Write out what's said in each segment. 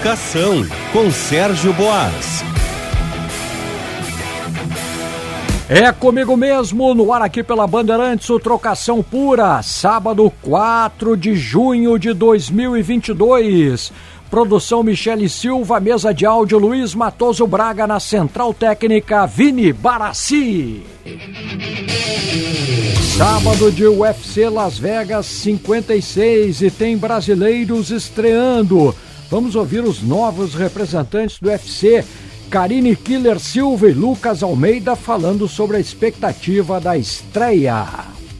Trocação com Sérgio Boas. É comigo mesmo, no ar aqui pela Bandeirantes, o Trocação Pura, sábado 4 de junho de 2022. Produção Michele Silva, mesa de áudio Luiz Matoso Braga na central técnica Vini Barassi. Sábado de UFC Las Vegas 56 e tem brasileiros estreando. Vamos ouvir os novos representantes do UFC. Karine Killer Silva e Lucas Almeida falando sobre a expectativa da estreia.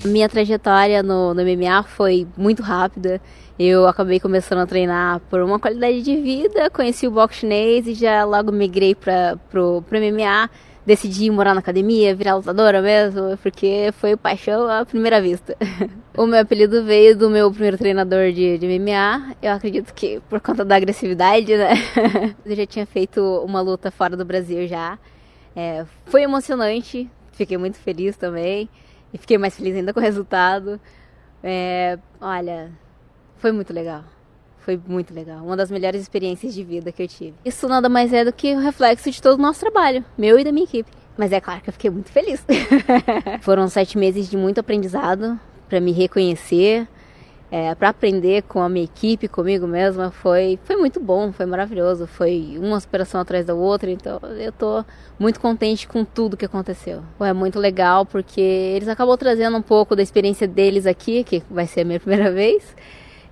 Minha trajetória no, no MMA foi muito rápida. Eu acabei começando a treinar por uma qualidade de vida, conheci o boxe chinês e já logo migrei para o MMA decidi morar na academia, virar lutadora mesmo, porque foi paixão à primeira vista. o meu apelido veio do meu primeiro treinador de, de MMA, eu acredito que por conta da agressividade, né? eu já tinha feito uma luta fora do Brasil já. É, foi emocionante, fiquei muito feliz também, e fiquei mais feliz ainda com o resultado. É, olha, foi muito legal. Foi muito legal. Uma das melhores experiências de vida que eu tive. Isso nada mais é do que o reflexo de todo o nosso trabalho, meu e da minha equipe. Mas é claro que eu fiquei muito feliz. Foram sete meses de muito aprendizado para me reconhecer, é, para aprender com a minha equipe, comigo mesma. Foi, foi muito bom, foi maravilhoso. Foi uma superação atrás da outra. Então eu tô muito contente com tudo que aconteceu. É muito legal porque eles acabam trazendo um pouco da experiência deles aqui, que vai ser a minha primeira vez.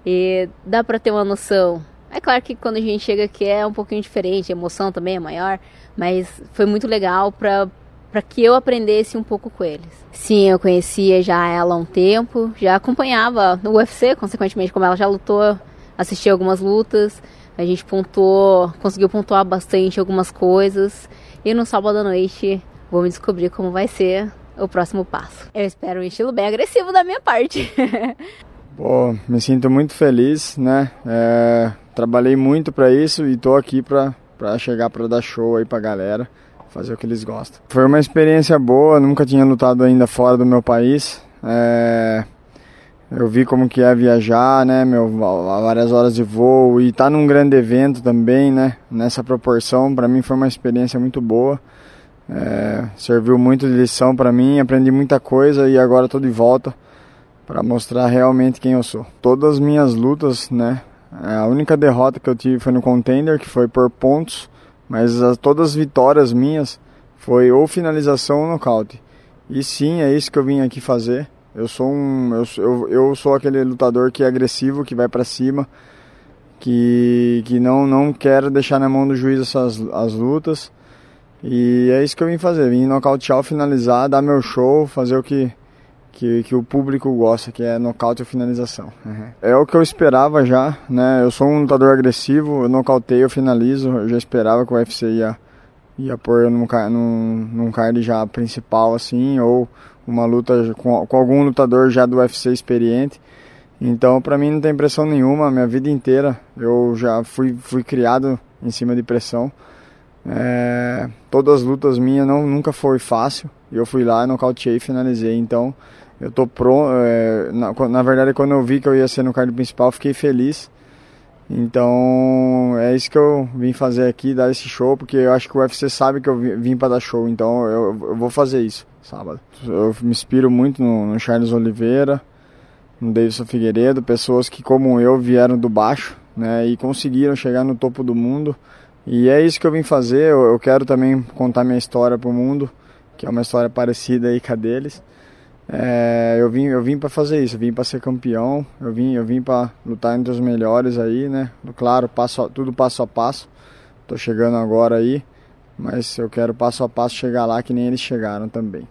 E dá para ter uma noção. É claro que quando a gente chega aqui é um pouquinho diferente, a emoção também é maior, mas foi muito legal para para que eu aprendesse um pouco com eles. Sim, eu conhecia já ela há um tempo, já acompanhava no UFC, consequentemente, como ela já lutou, assisti algumas lutas, a gente pontuou, conseguiu pontuar bastante algumas coisas, e no sábado à noite vou me descobrir como vai ser o próximo passo. Eu espero um estilo bem agressivo da minha parte. Pô, me sinto muito feliz, né? É, trabalhei muito para isso e tô aqui para chegar para dar show aí pra galera, fazer o que eles gostam. Foi uma experiência boa, nunca tinha lutado ainda fora do meu país. É, eu vi como que é viajar, né, meu, várias horas de voo e tá num grande evento também, né, nessa proporção, para mim foi uma experiência muito boa. É, serviu muito de lição para mim, aprendi muita coisa e agora tô de volta para mostrar realmente quem eu sou. Todas as minhas lutas, né? A única derrota que eu tive foi no contender, que foi por pontos, mas as, todas as vitórias minhas foi ou finalização ou nocaute. E sim, é isso que eu vim aqui fazer. Eu sou um, eu, eu, eu sou aquele lutador que é agressivo, que vai para cima, que, que não não quer deixar na mão do juiz essas as lutas. E é isso que eu vim fazer, vim nocautear, finalizar, dar meu show, fazer o que que, que o público gosta, que é nocaute ou finalização. Uhum. É o que eu esperava já, né? Eu sou um lutador agressivo, eu nocauteio, eu finalizo. Eu já esperava que o UFC ia, ia pôr num, num, num card já principal, assim, ou uma luta com, com algum lutador já do UFC experiente. Então, para mim não tem pressão nenhuma, minha vida inteira eu já fui, fui criado em cima de pressão. É, todas as lutas minhas não, nunca foi fácil. Eu fui lá, nocauteei e finalizei. Então, eu tô pronto. É, na, na, verdade, quando eu vi que eu ia ser no card principal, fiquei feliz. Então é isso que eu vim fazer aqui, dar esse show, porque eu acho que o UFC sabe que eu vim para dar show, então eu, eu, vou fazer isso sábado. Eu me inspiro muito no, no Charles Oliveira, no Davidson Figueiredo, pessoas que, como eu, vieram do baixo né, e conseguiram chegar no topo do mundo. E é isso que eu vim fazer. Eu, eu quero também contar minha história para o mundo, que é uma história parecida aí com a deles. É, eu vim, eu vim para fazer isso, eu vim para ser campeão, eu vim, eu vim para lutar entre os melhores aí, né? Claro, passo, tudo passo a passo. Tô chegando agora aí, mas eu quero passo a passo chegar lá que nem eles chegaram também.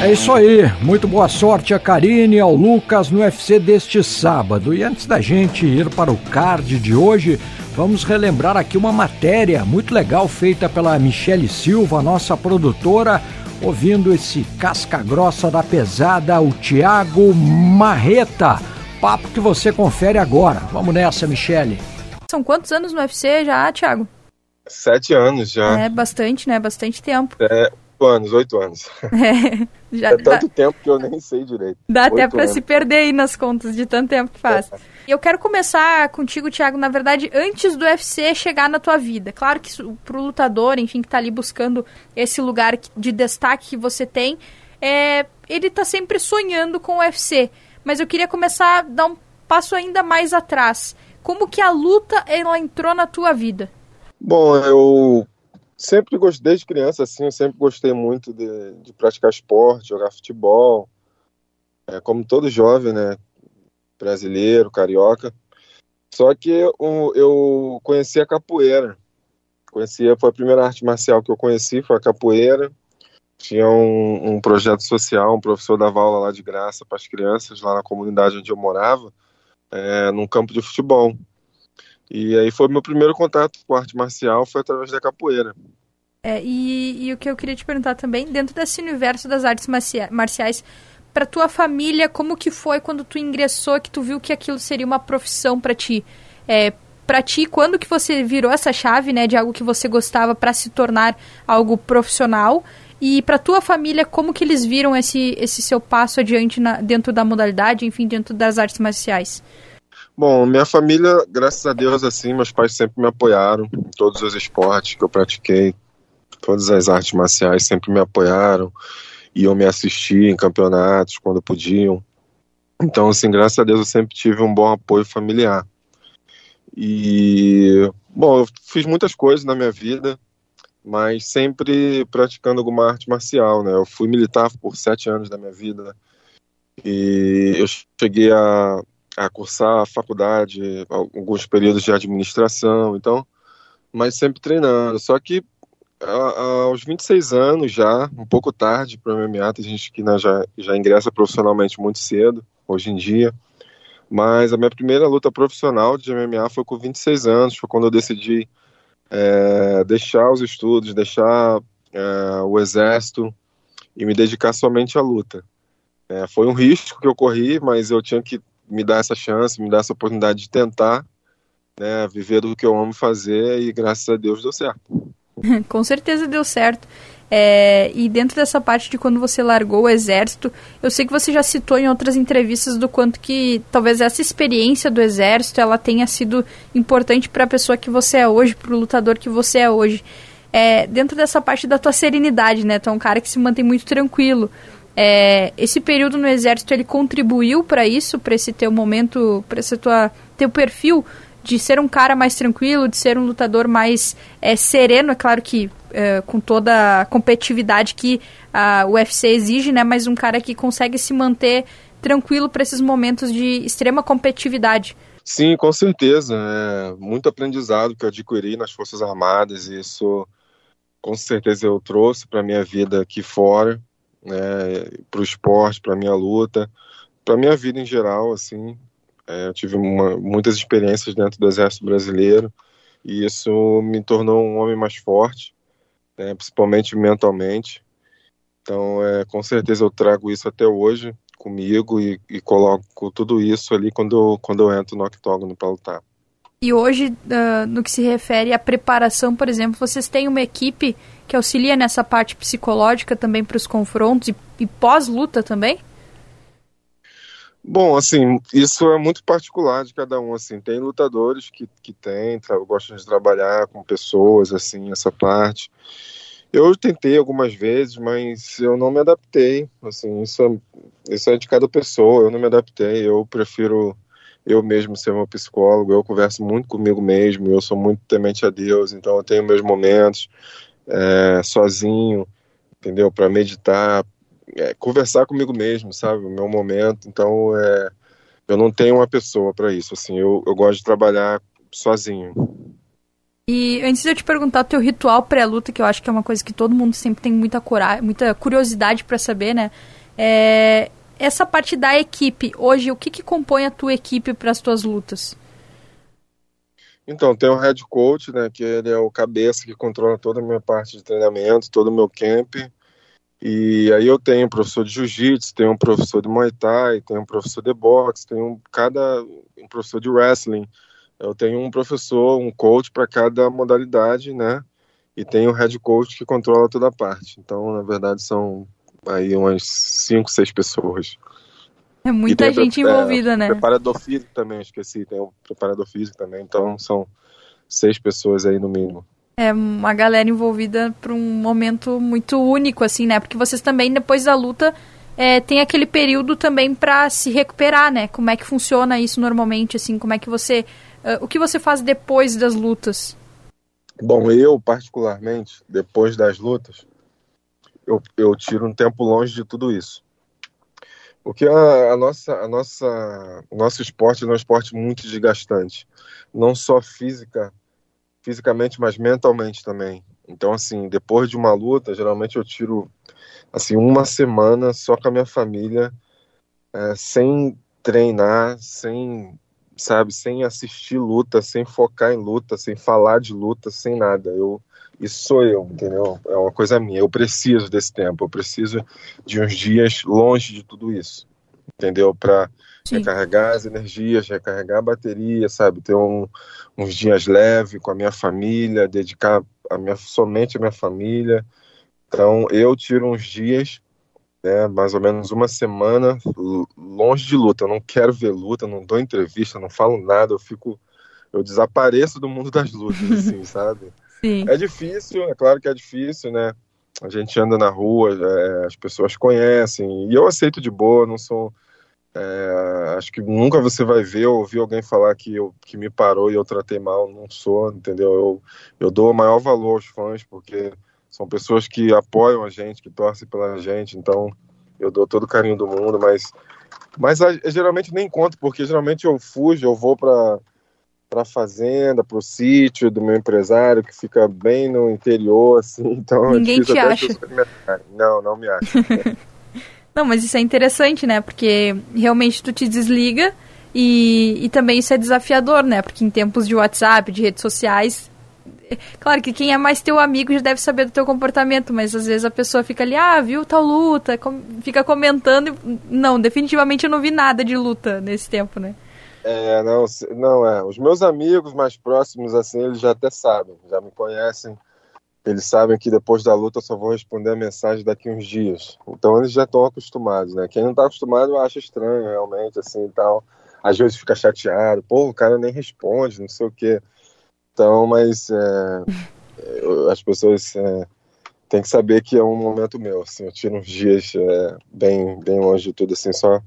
É isso aí, muito boa sorte a Karine e ao Lucas no UFC deste sábado. E antes da gente ir para o card de hoje, vamos relembrar aqui uma matéria muito legal feita pela Michele Silva, nossa produtora ouvindo esse casca grossa da pesada, o Tiago Marreta. Papo que você confere agora. Vamos nessa, Michele. São quantos anos no UFC já, Tiago? Sete anos já. É bastante, né? Bastante tempo. É, anos, oito anos. É, já é tanto dá... tempo que eu nem sei direito. Dá oito até para se perder aí nas contas de tanto tempo que faz. É. Eu quero começar contigo, Thiago, na verdade, antes do UFC chegar na tua vida. Claro que pro lutador, enfim, que tá ali buscando esse lugar de destaque que você tem, é, ele tá sempre sonhando com o UFC. Mas eu queria começar a dar um passo ainda mais atrás. Como que a luta ela entrou na tua vida? Bom, eu sempre gostei, desde criança, assim, eu sempre gostei muito de, de praticar esporte, jogar futebol. É, como todo jovem, né? brasileiro, carioca. Só que eu, eu conheci a capoeira. Conhecia, foi a primeira arte marcial que eu conheci, foi a capoeira. Tinha um, um projeto social, um professor dava aula lá de graça para as crianças, lá na comunidade onde eu morava, é, num campo de futebol. E aí foi meu primeiro contato com arte marcial, foi através da capoeira. É, e, e, o que eu queria te perguntar também, dentro desse universo das artes marciais, para tua família, como que foi quando tu ingressou, que tu viu que aquilo seria uma profissão para ti? É, para ti, quando que você virou essa chave, né, de algo que você gostava para se tornar algo profissional? E para tua família, como que eles viram esse, esse seu passo adiante na, dentro da modalidade, enfim, dentro das artes marciais? Bom, minha família, graças a Deus, assim, meus pais sempre me apoiaram em todos os esportes que eu pratiquei, todas as artes marciais sempre me apoiaram iam me assistir em campeonatos quando podiam. Então, assim, graças a Deus eu sempre tive um bom apoio familiar. E, bom, eu fiz muitas coisas na minha vida, mas sempre praticando alguma arte marcial, né? Eu fui militar por sete anos da minha vida e eu cheguei a, a cursar a faculdade, alguns períodos de administração, então, mas sempre treinando. Só que aos 26 anos já, um pouco tarde para o MMA, tem gente que né, já, já ingressa profissionalmente muito cedo, hoje em dia. Mas a minha primeira luta profissional de MMA foi com 26 anos, foi quando eu decidi é, deixar os estudos, deixar é, o exército e me dedicar somente à luta. É, foi um risco que eu corri, mas eu tinha que me dar essa chance, me dar essa oportunidade de tentar né, viver do que eu amo fazer e graças a Deus deu certo. Com certeza deu certo. É, e dentro dessa parte de quando você largou o exército, eu sei que você já citou em outras entrevistas do quanto que talvez essa experiência do exército ela tenha sido importante para a pessoa que você é hoje, para o lutador que você é hoje. É, dentro dessa parte da tua serenidade, né? Tu é um cara que se mantém muito tranquilo. É, esse período no exército ele contribuiu para isso, para esse teu momento, para esse tua teu perfil de ser um cara mais tranquilo, de ser um lutador mais é, sereno, é claro que é, com toda a competitividade que a UFC exige, né? Mas um cara que consegue se manter tranquilo para esses momentos de extrema competitividade. Sim, com certeza. É muito aprendizado que eu adquiri nas Forças Armadas e isso com certeza eu trouxe para minha vida aqui fora, né, para o esporte, para minha luta, para minha vida em geral, assim. É, eu tive uma, muitas experiências dentro do Exército Brasileiro e isso me tornou um homem mais forte, né, principalmente mentalmente. Então, é, com certeza eu trago isso até hoje comigo e, e coloco tudo isso ali quando, quando eu entro no octógono para lutar. E hoje, uh, no que se refere à preparação, por exemplo, vocês têm uma equipe que auxilia nessa parte psicológica também para os confrontos e, e pós-luta também? Bom, assim, isso é muito particular de cada um, assim, tem lutadores que, que tem, gostam de trabalhar com pessoas, assim, essa parte. Eu tentei algumas vezes, mas eu não me adaptei, assim, isso é, isso é de cada pessoa, eu não me adaptei, eu prefiro eu mesmo ser meu psicólogo, eu converso muito comigo mesmo, eu sou muito temente a Deus, então eu tenho meus momentos é, sozinho, entendeu, para meditar, é, conversar comigo mesmo, sabe? O meu momento. Então, é, eu não tenho uma pessoa para isso. Assim, eu, eu gosto de trabalhar sozinho. E antes de eu te perguntar o teu ritual pré-luta, que eu acho que é uma coisa que todo mundo sempre tem muita, coragem, muita curiosidade para saber, né? É, essa parte da equipe, hoje, o que, que compõe a tua equipe para as tuas lutas? Então, tem o head coach, né, que ele é o cabeça que controla toda a minha parte de treinamento, todo o meu camp. E aí eu tenho um professor de jiu-jitsu, tenho um professor de muay thai, tenho um professor de boxe, tenho um, cada um professor de wrestling. Eu tenho um professor, um coach para cada modalidade, né? e tem o head coach que controla toda a parte. Então, na verdade, são aí umas 5, 6 pessoas. É muita gente envolvida, é, né? Preparador físico também, esqueci, tem o preparador físico também, então são seis pessoas aí no mínimo. É uma galera envolvida para um momento muito único, assim, né? Porque vocês também, depois da luta, é, tem aquele período também para se recuperar, né? Como é que funciona isso normalmente, assim? Como é que você... Uh, o que você faz depois das lutas? Bom, eu, particularmente, depois das lutas, eu, eu tiro um tempo longe de tudo isso. Porque a, a, nossa, a nossa, o nosso esporte é um esporte muito desgastante. Não só física fisicamente, mas mentalmente também. Então, assim, depois de uma luta, geralmente eu tiro assim uma semana só com a minha família, é, sem treinar, sem sabe, sem assistir luta, sem focar em luta, sem falar de luta, sem nada. Eu isso sou eu, entendeu? É uma coisa minha. Eu preciso desse tempo. Eu preciso de uns dias longe de tudo isso, entendeu? Para recarregar as energias, recarregar a bateria, sabe? Ter um, uns dias leves com a minha família, dedicar a minha, somente a minha família. Então, eu tiro uns dias, né, mais ou menos uma semana, longe de luta. Eu não quero ver luta, não dou entrevista, não falo nada, eu fico. Eu desapareço do mundo das lutas, assim, sabe? Sim. É difícil, é claro que é difícil, né? A gente anda na rua, é, as pessoas conhecem, e eu aceito de boa, não sou é, acho que nunca você vai ver ou ouvir alguém falar que, eu, que me parou e eu tratei mal. Não sou, entendeu? Eu, eu dou o maior valor aos fãs, porque são pessoas que apoiam a gente, que torcem pela gente. Então, eu dou todo o carinho do mundo, mas, mas geralmente nem conto, porque geralmente eu fujo, eu vou para para a fazenda, para o sítio do meu empresário, que fica bem no interior, assim. Então, é Ninguém te acha. Não, não me acha. Não, mas isso é interessante, né? Porque realmente tu te desliga e, e também isso é desafiador, né? Porque em tempos de WhatsApp, de redes sociais, claro que quem é mais teu amigo já deve saber do teu comportamento, mas às vezes a pessoa fica ali, ah, viu tal luta, com, fica comentando. E... Não, definitivamente eu não vi nada de luta nesse tempo, né? É, não, não é. Os meus amigos mais próximos, assim, eles já até sabem, já me conhecem eles sabem que depois da luta eu só vou responder a mensagem daqui uns dias. Então eles já estão acostumados, né? Quem não está acostumado acha estranho, realmente, assim e tal. Às vezes fica chateado, pô, o cara nem responde, não sei o quê. Então, mas é, as pessoas é, têm que saber que é um momento meu, assim, eu tiro uns dias é, bem, bem longe de tudo, assim, só,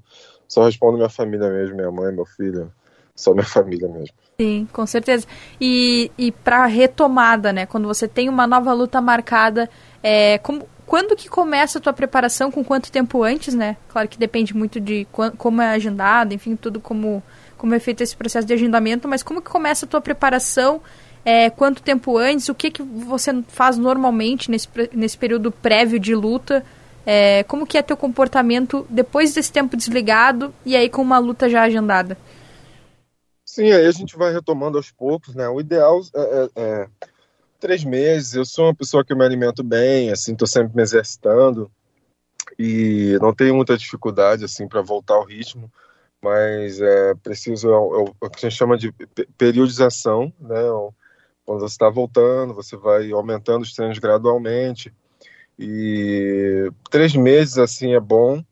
só respondo minha família mesmo, minha mãe, meu filho, só minha família mesmo. Sim, com certeza. E, e para retomada, né? Quando você tem uma nova luta marcada, é, como, quando que começa a tua preparação? Com quanto tempo antes, né? Claro que depende muito de como é agendado, enfim, tudo como, como é feito esse processo de agendamento, mas como que começa a tua preparação? É, quanto tempo antes? O que, que você faz normalmente nesse, nesse período prévio de luta? É, como que é teu comportamento depois desse tempo desligado e aí com uma luta já agendada? Sim, aí a gente vai retomando aos poucos, né? O ideal é, é, é três meses. Eu sou uma pessoa que me alimento bem, assim, estou sempre me exercitando e não tenho muita dificuldade, assim, para voltar ao ritmo, mas é preciso, é, é, é o que a gente chama de periodização, né? Quando você está voltando, você vai aumentando os treinos gradualmente e três meses, assim, é bom,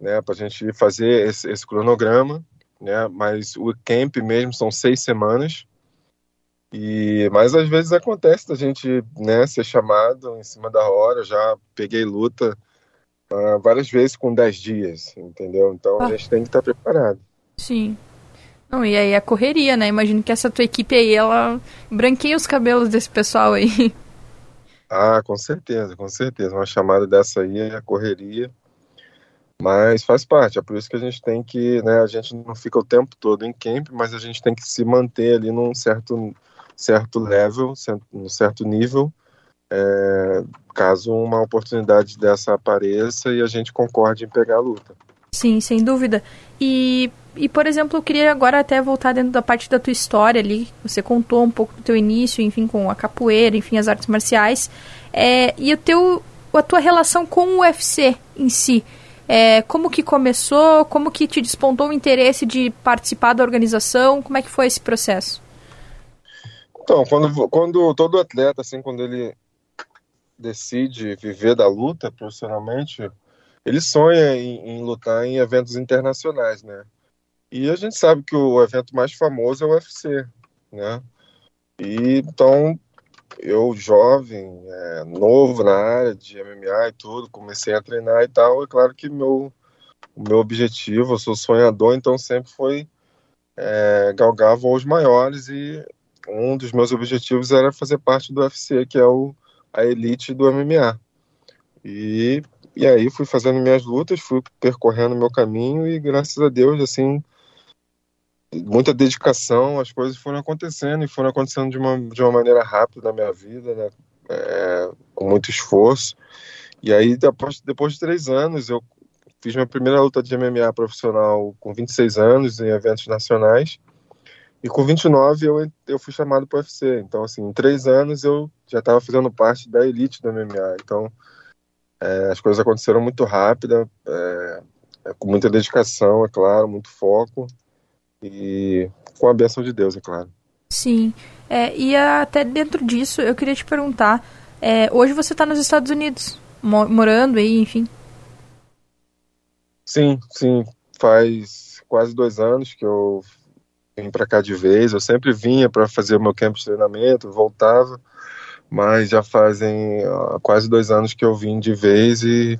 né? Para a gente fazer esse, esse cronograma né? Mas o camp mesmo são seis semanas. E mas às vezes acontece da gente, né, ser chamado em cima da hora. Já peguei luta uh, várias vezes com dez dias, entendeu? Então ah. a gente tem que estar preparado. Sim. Não, e aí a correria, né? Imagino que essa tua equipe aí, ela branqueia os cabelos desse pessoal aí. Ah, com certeza, com certeza. Uma chamada dessa aí é correria. Mas faz parte, é por isso que a gente tem que, né, a gente não fica o tempo todo em camp, mas a gente tem que se manter ali num certo, certo level, num certo nível, é, caso uma oportunidade dessa apareça e a gente concorde em pegar a luta. Sim, sem dúvida. E, e, por exemplo, eu queria agora até voltar dentro da parte da tua história ali. Você contou um pouco do teu início, enfim, com a capoeira, enfim, as artes marciais. É, e o teu, a tua relação com o UFC em si. É, como que começou? Como que te despontou o interesse de participar da organização? Como é que foi esse processo? Então, quando, quando todo atleta, assim, quando ele decide viver da luta profissionalmente, ele sonha em, em, lutar em eventos internacionais, né? E a gente sabe que o evento mais famoso é o UFC, né? E então eu jovem, é, novo na área de MMA e tudo, comecei a treinar e tal. É claro que meu o meu objetivo, eu sou sonhador, então sempre foi é, galgar voos maiores e um dos meus objetivos era fazer parte do UFC, que é o, a elite do MMA. E, e aí fui fazendo minhas lutas, fui percorrendo meu caminho e graças a Deus, assim, muita dedicação, as coisas foram acontecendo e foram acontecendo de uma, de uma maneira rápida na minha vida, né? É, com muito esforço. E aí, depois, depois de três anos, eu fiz minha primeira luta de MMA profissional com 26 anos em eventos nacionais. E com 29 eu, eu fui chamado para o UFC. Então, assim, em três anos eu já estava fazendo parte da elite do MMA. Então, é, as coisas aconteceram muito rápido, é, é, com muita dedicação, é claro, muito foco. E com a bênção de Deus, é claro. Sim. É, e até dentro disso, eu queria te perguntar: é, hoje você está nos Estados Unidos, morando aí, enfim. Sim, sim. Faz quase dois anos que eu vim para cá de vez. Eu sempre vinha para fazer o meu campo de treinamento, voltava, mas já fazem quase dois anos que eu vim de vez e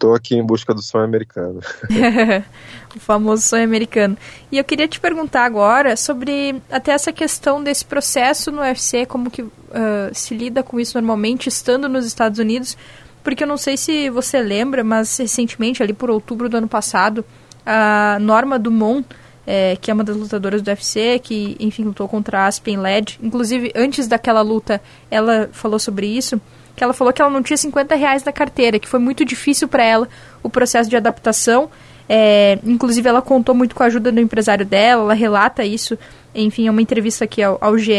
estou aqui em busca do sonho americano. o famoso sonho americano. E eu queria te perguntar agora sobre até essa questão desse processo no UFC, como que uh, se lida com isso normalmente estando nos Estados Unidos, porque eu não sei se você lembra, mas recentemente, ali por outubro do ano passado, a Norma Dumont, é, que é uma das lutadoras do UFC, que, enfim, lutou contra a Aspen Led. Inclusive, antes daquela luta, ela falou sobre isso, que ela falou que ela não tinha 50 reais na carteira, que foi muito difícil para ela o processo de adaptação. É, inclusive, ela contou muito com a ajuda do empresário dela, ela relata isso, enfim, é uma entrevista aqui ao, ao GE,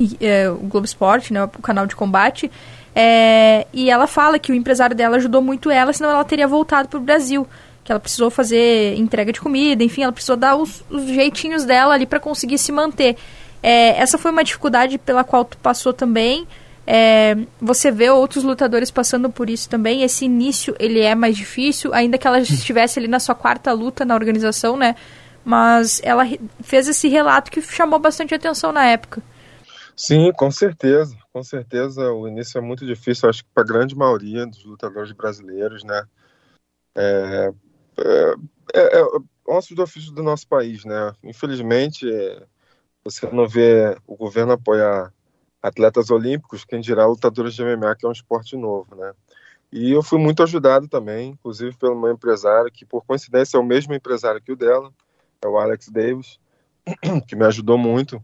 e, é, o Globo Esporte, né, o canal de combate, é, e ela fala que o empresário dela ajudou muito ela, senão ela teria voltado para o Brasil. Que ela precisou fazer entrega de comida, enfim, ela precisou dar os, os jeitinhos dela ali para conseguir se manter. É, essa foi uma dificuldade pela qual tu passou também. É, você vê outros lutadores passando por isso também. Esse início ele é mais difícil, ainda que ela estivesse ali na sua quarta luta na organização, né? Mas ela fez esse relato que chamou bastante atenção na época. Sim, com certeza, com certeza. O início é muito difícil, acho que para a grande maioria dos lutadores brasileiros, né? É, é, é, é um do ofício do nosso país, né? Infelizmente, você não vê o governo apoiar atletas olímpicos, quem dirá lutadores de MMA, que é um esporte novo, né? E eu fui muito ajudado também, inclusive pelo meu empresário, que por coincidência é o mesmo empresário que o dela, é o Alex Davis, que me ajudou muito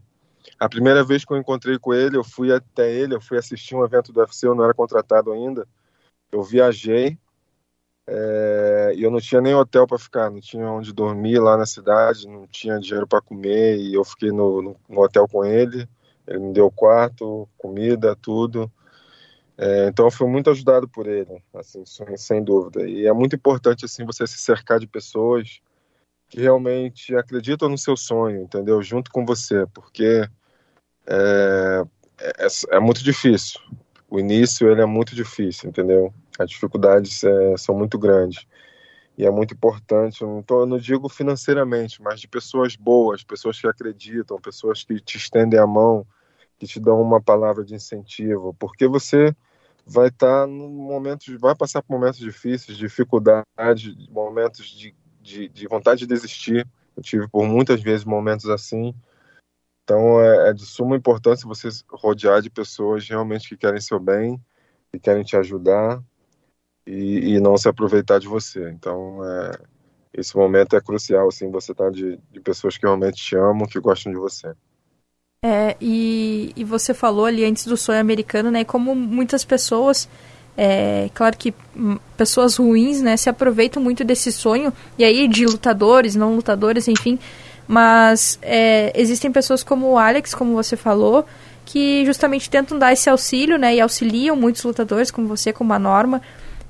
a primeira vez que eu encontrei com ele, eu fui até ele, eu fui assistir um evento do UFC, eu não era contratado ainda. Eu viajei é, e eu não tinha nem hotel para ficar, não tinha onde dormir lá na cidade, não tinha dinheiro para comer e eu fiquei no, no, no, hotel com ele. Ele me deu quarto, comida, tudo. É, então eu fui muito ajudado por ele, assim, sem dúvida. E é muito importante assim você se cercar de pessoas que realmente acreditam no seu sonho, entendeu? Junto com você, porque é, é, é, muito difícil. O início ele é muito difícil, entendeu? As dificuldades é, são muito grandes e é muito importante. Eu não, tô, eu não digo financeiramente, mas de pessoas boas, pessoas que acreditam, pessoas que te estendem a mão, que te dão uma palavra de incentivo, porque você vai estar tá no momentos, vai passar por momentos difíceis, dificuldades, momentos de, de, de vontade de desistir. Eu tive por muitas vezes momentos assim então é, é de suma importância você rodear de pessoas realmente que querem seu bem, que querem te ajudar e, e não se aproveitar de você. Então é, esse momento é crucial, assim, você tá de, de pessoas que realmente te amam, que gostam de você. É, e, e você falou ali antes do sonho americano, né? Como muitas pessoas, é, claro que pessoas ruins, né, se aproveitam muito desse sonho, e aí de lutadores, não lutadores, enfim, mas é, existem pessoas como o Alex, como você falou, que justamente tentam dar esse auxílio, né? E auxiliam muitos lutadores, como você, como a Norma.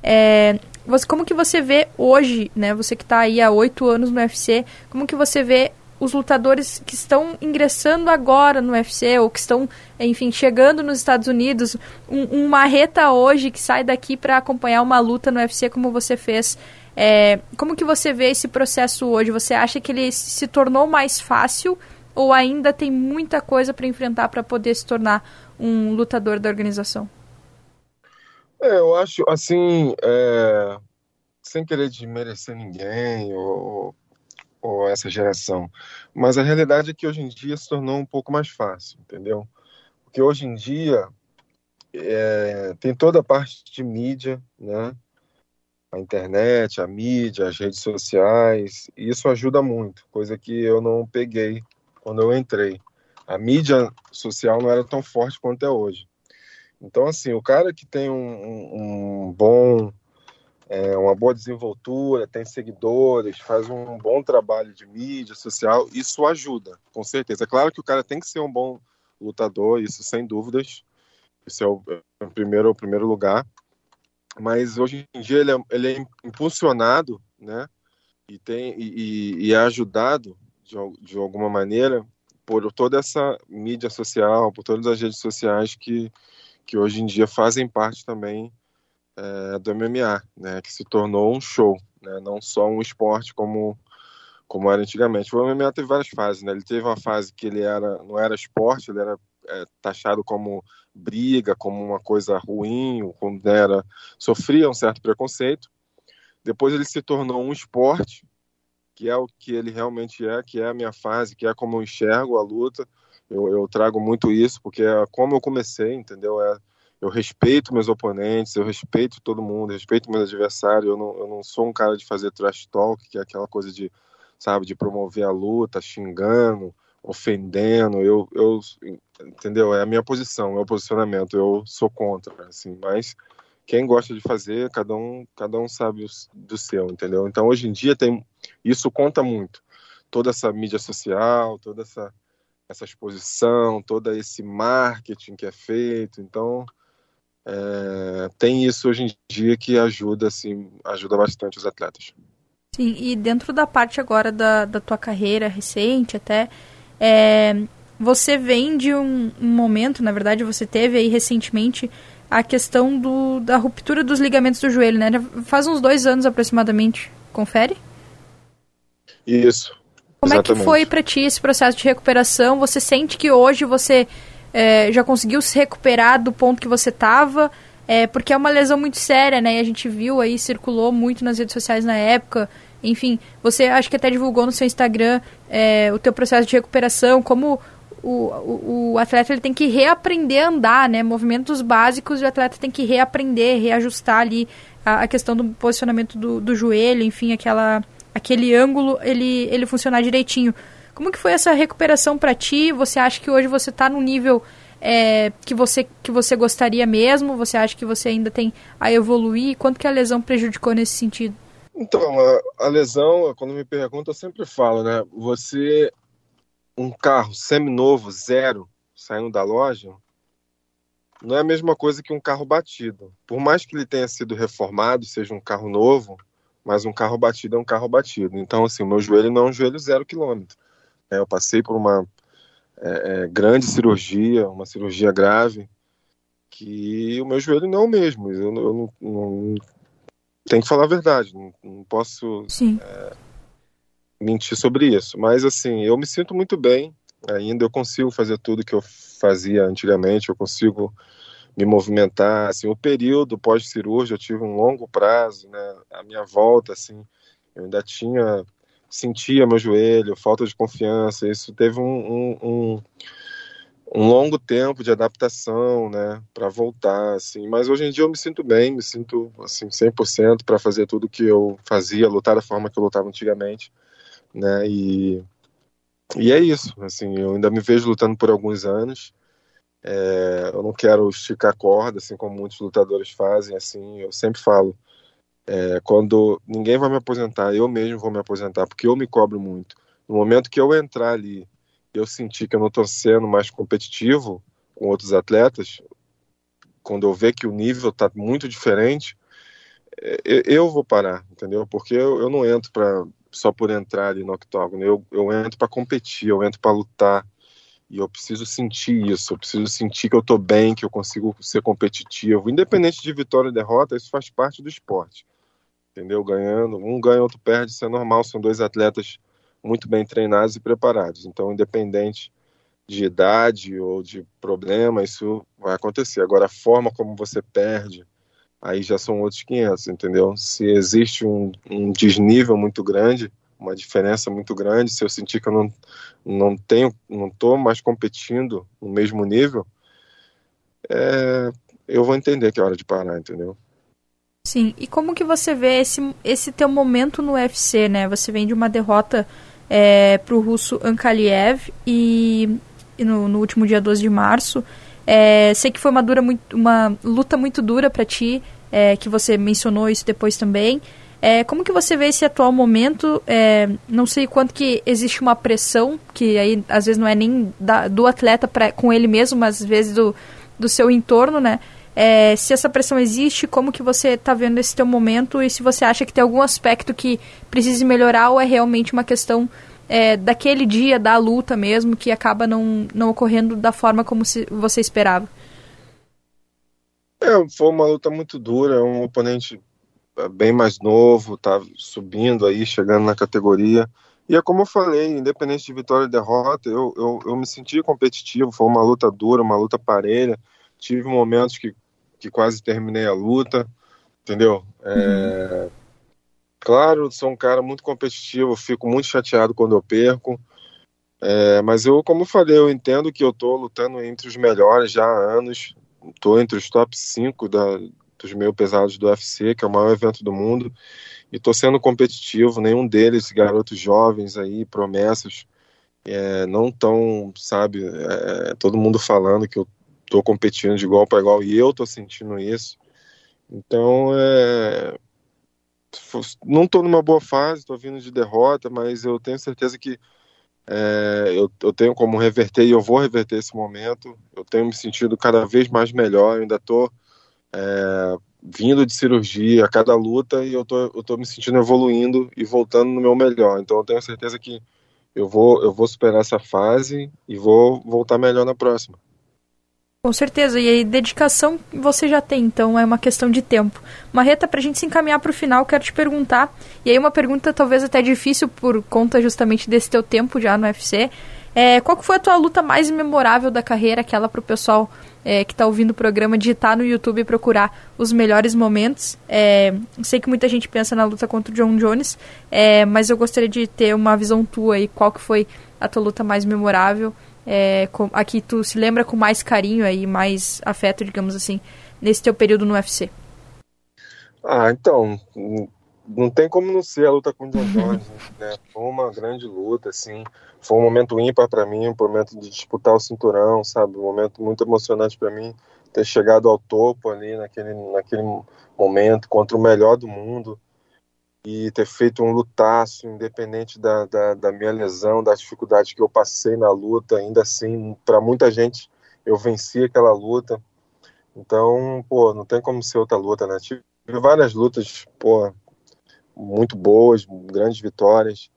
É, você, como que você vê hoje, né? Você que está aí há oito anos no UFC, como que você vê os lutadores que estão ingressando agora no UFC ou que estão, enfim, chegando nos Estados Unidos, um, um marreta hoje que sai daqui para acompanhar uma luta no UFC como você fez, é, como que você vê esse processo hoje? Você acha que ele se tornou mais fácil ou ainda tem muita coisa para enfrentar para poder se tornar um lutador da organização? É, eu acho assim, é, sem querer desmerecer ninguém ou, ou essa geração, mas a realidade é que hoje em dia se tornou um pouco mais fácil, entendeu? Porque hoje em dia é, tem toda a parte de mídia, né? a internet, a mídia, as redes sociais, isso ajuda muito, coisa que eu não peguei quando eu entrei. A mídia social não era tão forte quanto é hoje. Então, assim, o cara que tem um, um bom, é, uma boa desenvoltura, tem seguidores, faz um bom trabalho de mídia social, isso ajuda, com certeza. É claro que o cara tem que ser um bom lutador, isso sem dúvidas. Isso é o, é o primeiro, o primeiro lugar mas hoje em dia ele é, ele é impulsionado, né? E, tem, e, e é ajudado de, de alguma maneira por toda essa mídia social, por todas as redes sociais que, que hoje em dia fazem parte também é, do MMA, né? Que se tornou um show, né? Não só um esporte como como era antigamente. O MMA teve várias fases, né? Ele teve uma fase que ele era não era esporte, ele era é, taxado como briga, como uma coisa ruim, quando era sofria um certo preconceito. Depois ele se tornou um esporte, que é o que ele realmente é, que é a minha fase, que é como eu enxergo a luta. Eu, eu trago muito isso, porque é como eu comecei, entendeu? É, eu respeito meus oponentes, eu respeito todo mundo, respeito meus adversários. Eu não, eu não sou um cara de fazer trash talk, que é aquela coisa de, sabe, de promover a luta, xingando, ofendendo, eu, eu, entendeu? É a minha posição, é o posicionamento, eu sou contra, assim, mas quem gosta de fazer, cada um, cada um sabe do seu, entendeu? Então, hoje em dia tem, isso conta muito, toda essa mídia social, toda essa, essa exposição, todo esse marketing que é feito, então, é, tem isso hoje em dia que ajuda, assim, ajuda bastante os atletas. Sim, e dentro da parte agora da, da tua carreira recente até, é, você vem de um, um, momento, na verdade, você teve aí recentemente a questão do, da ruptura dos ligamentos do joelho, né? Faz uns dois anos aproximadamente. Confere? Isso. Como exatamente. é que foi para ti esse processo de recuperação? Você sente que hoje você é, já conseguiu se recuperar do ponto que você estava? É, porque é uma lesão muito séria, né? E a gente viu aí, circulou muito nas redes sociais na época, enfim, você acho que até divulgou no seu Instagram é, o teu processo de recuperação, como o, o, o, atleta ele tem que reaprender a andar, né? Movimentos básicos e o atleta tem que reaprender, reajustar ali a, a questão do posicionamento do, do joelho, enfim, aquela, aquele ângulo, ele, ele funcionar direitinho. Como que foi essa recuperação para ti? Você acha que hoje você está no nível é, que, você, que você gostaria mesmo? Você acha que você ainda tem a evoluir? Quanto que a lesão prejudicou nesse sentido? Então, a, a, lesão, quando me perguntam, eu sempre falo, né? Você, um carro semi-novo, zero, saindo da loja, não é a mesma coisa que um carro batido. Por mais que ele tenha sido reformado, seja um carro novo, mas um carro batido é um carro batido. Então, assim, o meu joelho não é um joelho zero quilômetro. É, eu passei por uma é, é, grande cirurgia, uma cirurgia grave, que o meu joelho não é o mesmo. Eu, eu não, não, tem que falar a verdade, não, não posso é, mentir sobre isso. Mas assim, eu me sinto muito bem ainda, eu consigo fazer tudo que eu fazia antigamente, eu consigo me movimentar, assim, o período pós-cirúrgico eu tive um longo prazo, né, a minha volta, assim, eu ainda tinha, sentia meu joelho, falta de confiança, isso teve um, um, um um longo tempo de adaptação, né, para voltar, assim. Mas hoje em dia eu me sinto bem, me sinto assim 100% para fazer tudo que eu fazia, lutar da forma que eu lutava antigamente, né? E e é isso, assim. Eu ainda me vejo lutando por alguns anos. É, eu não quero esticar corda, assim como muitos lutadores fazem, assim. Eu sempre falo, é, quando ninguém vai me aposentar, eu mesmo vou me aposentar, porque eu me cobro muito. No momento que eu entrar ali eu senti que eu não estou sendo mais competitivo com outros atletas, quando eu ver que o nível está muito diferente, é, eu vou parar, entendeu? Porque eu, eu não entro para só por entrar ali no octógono. Eu, eu entro para competir, eu entro para lutar. E eu preciso sentir isso, eu preciso sentir que eu estou bem, que eu consigo ser competitivo. Independente de vitória ou derrota, isso faz parte do esporte. Entendeu? Ganhando, um ganha, outro perde, isso é normal. São dois atletas muito bem treinados e preparados. Então, independente de idade ou de problema, isso vai acontecer. Agora, a forma como você perde, aí já são outros 500, entendeu? Se existe um, um desnível muito grande, uma diferença muito grande, se eu sentir que eu não, não tenho, não estou mais competindo no mesmo nível, é, eu vou entender que é hora de parar, entendeu? Sim, e como que você vê esse, esse teu momento no UFC, né? Você vem de uma derrota é, para o russo Ankaliev e, e no, no, último dia 12 de março. É, sei que foi uma, dura muito, uma luta muito dura para ti, é, que você mencionou isso depois também. É, como que você vê esse atual momento? É, não sei quanto que existe uma pressão, que aí às vezes não é nem da, do atleta pra, com ele mesmo, mas às vezes do, do seu entorno, né? É, se essa pressão existe, como que você está vendo esse teu momento e se você acha que tem algum aspecto que precise melhorar ou é realmente uma questão é, daquele dia, da luta mesmo, que acaba não, não ocorrendo da forma como se, você esperava? É, foi uma luta muito dura, um oponente bem mais novo, tá subindo aí, chegando na categoria. E é como eu falei, independente de vitória e derrota, eu, eu, eu me senti competitivo, foi uma luta dura, uma luta parelha. Tive momentos que, que quase terminei a luta, entendeu? É, claro, sou um cara muito competitivo, fico muito chateado quando eu perco. É, mas eu, como eu falei, eu entendo que eu tô lutando entre os melhores já há anos. Tô entre os top 5 da, dos meio pesados do UFC, que é o maior evento do mundo, e estou sendo competitivo. Nenhum deles, garotos jovens aí, promessas, é, não estão, sabe, é, todo mundo falando que eu estou competindo de igual para igual, e eu estou sentindo isso. Então, é, não estou numa boa fase, estou vindo de derrota, mas eu tenho certeza que é, eu, eu, tenho como reverter e eu vou reverter esse momento. Eu tenho me sentido cada vez mais melhor, eu ainda estou é, vindo de cirurgia, a cada luta, e eu tô, eu tô me sentindo evoluindo e voltando no meu melhor. Então eu tenho certeza que eu vou, eu vou superar essa fase e vou voltar melhor na próxima. Com certeza, e aí dedicação você já tem, então é uma questão de tempo. Marreta, para a gente se encaminhar para o final, quero te perguntar, e aí uma pergunta talvez até difícil por conta justamente desse teu tempo já no UFC, é, qual foi a tua luta mais memorável da carreira, aquela para o pessoal é, que está ouvindo o programa digitar no YouTube e procurar os melhores momentos. É, sei que muita gente pensa na luta contra o John Jones, é, mas eu gostaria de ter uma visão tua aí, qual que foi a tua luta mais memorável, é, com, aqui tu se lembra com mais carinho aí, mais afeto, digamos assim, nesse teu período no UFC. Ah, então, não tem como não ser a luta com o John Jones, né? Foi uma grande luta, assim. Foi um momento ímpar para mim, um momento de disputar o cinturão, sabe? Um momento muito emocionante para mim ter chegado ao topo ali naquele, naquele momento contra o melhor do mundo e ter feito um lutaço, independente da, da, da minha lesão, das dificuldades que eu passei na luta, ainda assim, para muita gente eu venci aquela luta. Então, pô, não tem como ser outra luta, né? Tive várias lutas, pô, muito boas, grandes vitórias,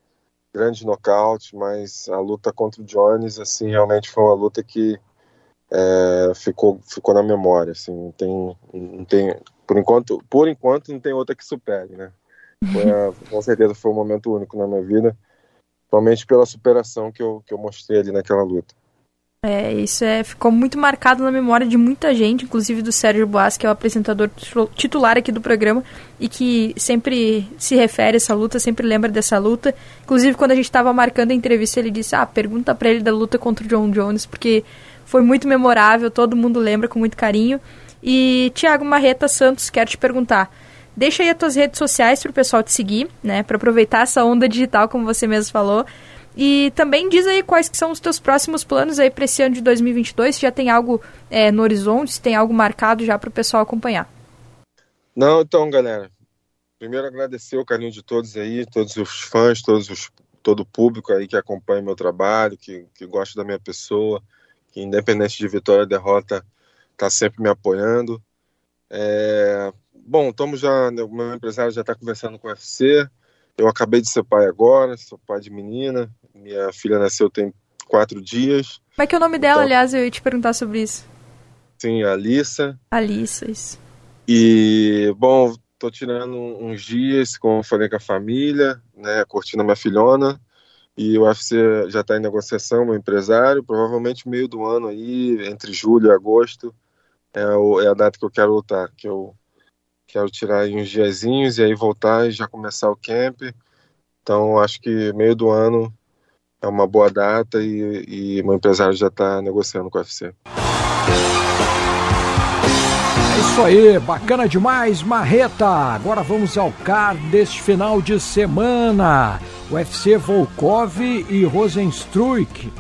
grandes nocautes, mas a luta contra o Jones, assim, realmente foi uma luta que é, ficou, ficou na memória, assim, não tem, não tem, por enquanto, por enquanto não tem outra que supere, né? A, com certeza foi um momento único na minha vida, somente pela superação que eu, que eu mostrei ali naquela luta. É, isso é, ficou muito marcado na memória de muita gente, inclusive do Sérgio Boas, que é o apresentador titular aqui do programa e que sempre se refere a essa luta, sempre lembra dessa luta. Inclusive, quando a gente estava marcando a entrevista, ele disse: Ah, pergunta para ele da luta contra o John Jones, porque foi muito memorável, todo mundo lembra com muito carinho. E Tiago Marreta Santos, quero te perguntar. Deixa aí as tuas redes sociais para o pessoal te seguir, né? Para aproveitar essa onda digital, como você mesmo falou. E também diz aí quais que são os teus próximos planos aí para esse ano de 2022, se já tem algo é, no horizonte, se tem algo marcado já para o pessoal acompanhar. Não, então, galera, primeiro agradecer o carinho de todos aí, todos os fãs, todos os, todo o público aí que acompanha meu trabalho, que, que gosta da minha pessoa, que independente de vitória ou derrota, está sempre me apoiando. É, bom, estamos já, meu empresário já está conversando com o UFC, Eu acabei de ser pai agora, sou pai de menina. Minha filha nasceu tem quatro dias. Como é que é o nome dela, então, aliás? Eu ia te perguntar sobre isso. Sim, a Alissa. Alissa, isso. E, bom, tô tirando uns dias, como falei com a família, né, curtindo a minha filhona. E o UFC já está em negociação, meu empresário. Provavelmente meio do ano aí, entre julho e agosto, é, o, é a data que eu quero lutar. Que eu quero tirar aí uns diazinhos e aí voltar e já começar o camp. Então, acho que meio do ano é uma boa data e, e meu empresário já está negociando com o UFC. É isso aí, bacana demais, Marreta. Agora vamos ao card deste final de semana. UFC Volkov e Rosenstruik,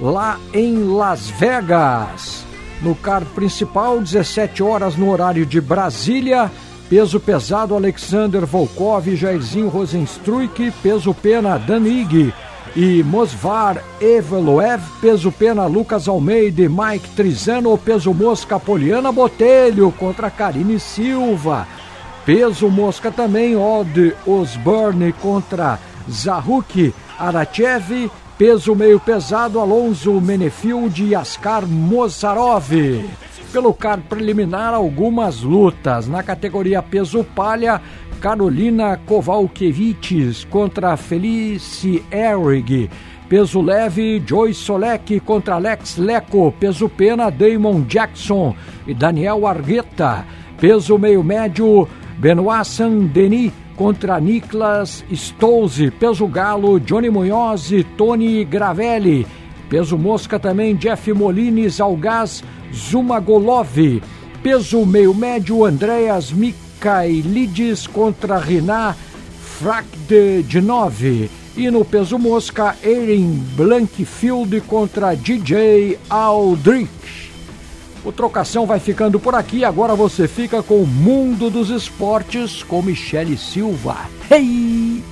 lá em Las Vegas. No card principal, 17 horas no horário de Brasília. Peso pesado Alexander Volkov e Jairzinho Rosenstruik. Peso pena Danig e Mosvar Eveloev, peso pena Lucas Almeida e Mike Trizano, peso mosca Poliana Botelho contra Karine Silva, peso mosca também Odd Osborne contra Zahuk Arachev, peso meio pesado Alonso Menefield e Askar Mozarov. Pelo card preliminar, algumas lutas. Na categoria peso palha, Carolina Kowalkiewicz contra Felice Ehrig. Peso leve, Joy Solek contra Alex Leco. Peso pena, Damon Jackson e Daniel Argueta. Peso meio médio, Benoit Saint-Denis contra Niklas Stolze. Peso galo, Johnny Munhoz e Tony Gravelli. Peso mosca também, Jeff Molines, Algaz Zumagolov. Peso meio médio, Andreas Mik Kailides contra Rinat Frakdejnov. E no peso mosca, Erin Blankfield contra DJ Aldrich. O Trocação vai ficando por aqui. Agora você fica com o Mundo dos Esportes com Michele Silva. Hey!